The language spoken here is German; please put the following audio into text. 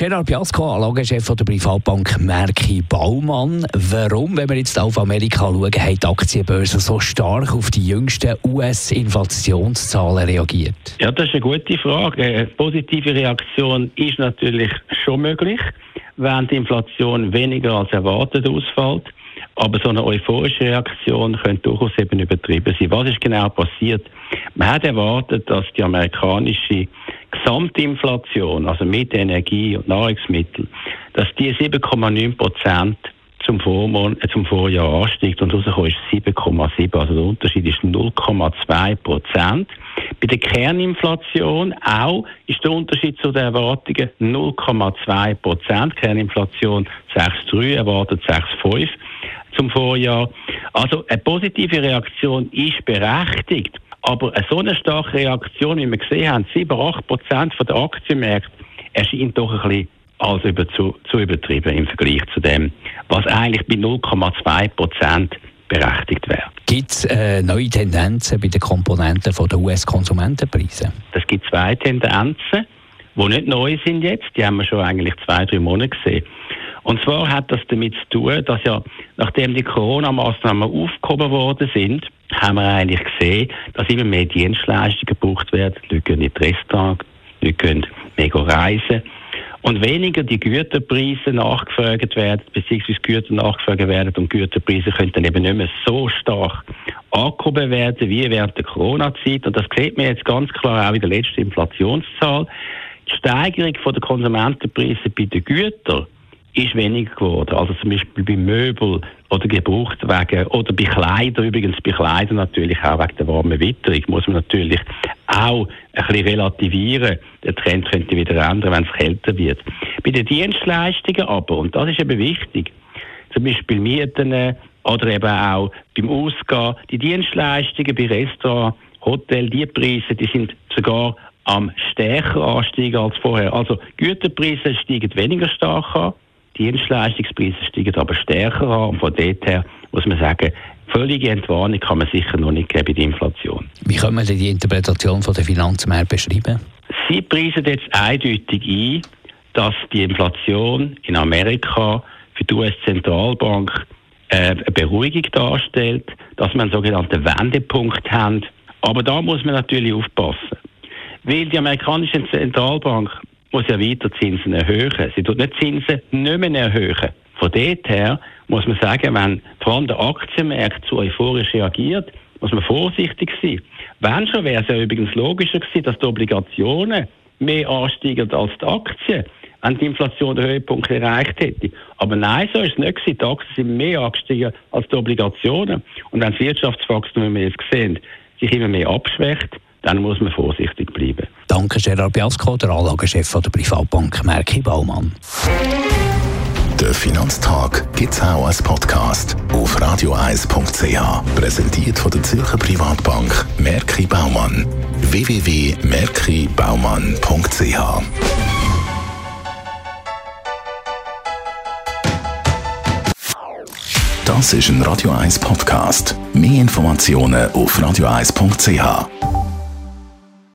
Gerard Piasco, Anlagechef der Privatbank Merki Baumann. Warum, wenn wir jetzt auf Amerika schauen, hat die Aktienbörse so stark auf die jüngsten US-Inflationszahlen reagiert? Ja, das ist eine gute Frage. Eine positive Reaktion ist natürlich schon möglich, wenn die Inflation weniger als erwartet ausfällt. Aber so eine euphorische Reaktion könnte durchaus eben übertrieben sein. Was ist genau passiert? Man hat erwartet, dass die amerikanische Gesamtinflation, also mit Energie und Nahrungsmitteln, dass die 7,9 Prozent zum, äh, zum Vorjahr ansteigt und rausgekommen ist 7,7. Also der Unterschied ist 0,2 Prozent. Bei der Kerninflation auch ist der Unterschied zu den Erwartungen 0,2 Prozent. Kerninflation 6,3, erwartet 6,5 zum Vorjahr. Also eine positive Reaktion ist berechtigt. Aber eine so eine starke Reaktion, wie wir gesehen haben, 7, 8 Prozent der Aktienmärkte, erscheint doch ein bisschen als über, zu, zu übertrieben im Vergleich zu dem, was eigentlich bei 0,2 Prozent berechtigt wäre. Gibt es äh, neue Tendenzen bei den Komponenten der US-Konsumentenpreise? Es gibt zwei Tendenzen, die nicht neu sind jetzt. Die haben wir schon eigentlich zwei, drei Monate gesehen. Und zwar hat das damit zu tun, dass ja, nachdem die Corona-Maßnahmen aufgehoben worden sind, haben wir eigentlich gesehen, dass immer mehr Dienstleistungen gebraucht werden. Die Leute gehen in die die Leute gehen mehr reisen. Und weniger die Güterpreise nachgefragt werden, beziehungsweise Güter nachgefragt werden und Güterpreise können dann eben nicht mehr so stark angehoben werden wie während der Corona-Zeit. Und das sieht man jetzt ganz klar auch in der letzten Inflationszahl. Die Steigerung der Konsumentenpreise bei den Gütern ist weniger geworden. Also zum Beispiel bei Möbel oder Gebrauchtwagen oder bei Kleidern, übrigens bei Kleidern natürlich auch wegen der warmen Witterung, muss man natürlich auch ein bisschen relativieren. Der Trend könnte wieder ändern, wenn es kälter wird. Bei den Dienstleistungen aber, und das ist eben wichtig, zum Beispiel Mieten oder eben auch beim Ausgehen, die Dienstleistungen bei Restaurants, Hotel, die Preise, die sind sogar am stärker ansteigen als vorher. Also Güterpreise steigen weniger stark an, Dienstleistungspreise steigen aber stärker an. Und von dort her muss man sagen, völlige Entwarnung kann man sicher noch nicht geben bei der Inflation. Wie können wir die Interpretation von der Finanzmärkte beschreiben? Sie preisen jetzt eindeutig ein, dass die Inflation in Amerika für die US-Zentralbank äh, eine Beruhigung darstellt, dass wir einen sogenannten Wendepunkt haben. Aber da muss man natürlich aufpassen. Weil die amerikanische Zentralbank muss ja weiter Zinsen erhöhen. Sie tut nicht Zinsen nicht mehr erhöhen. Von dort her muss man sagen, wenn vor allem der Aktienmarkt zu euphorisch reagiert, muss man vorsichtig sein. Wenn schon, wäre es ja übrigens logischer gewesen, dass die Obligationen mehr ansteigen als die Aktien, wenn die Inflation den Höhepunkt erreicht hätte. Aber nein, so ist es nicht gewesen. Die Aktien sind mehr angestiegen als die Obligationen. Und wenn das Wirtschaftswachstum, wie wir jetzt sehen, sich immer mehr abschwächt, dann muss man vorsichtig bleiben. Danke, Gerard Biasco, der Anlagechef der Privatbank Merki Baumann. Der Finanztag gibt es auch als Podcast auf radioeis.ch. Präsentiert von der Zürcher Privatbank Merki Baumann. www.merkibaumann.ch Das ist ein Radio 1 Podcast. Mehr Informationen auf radioeis.ch.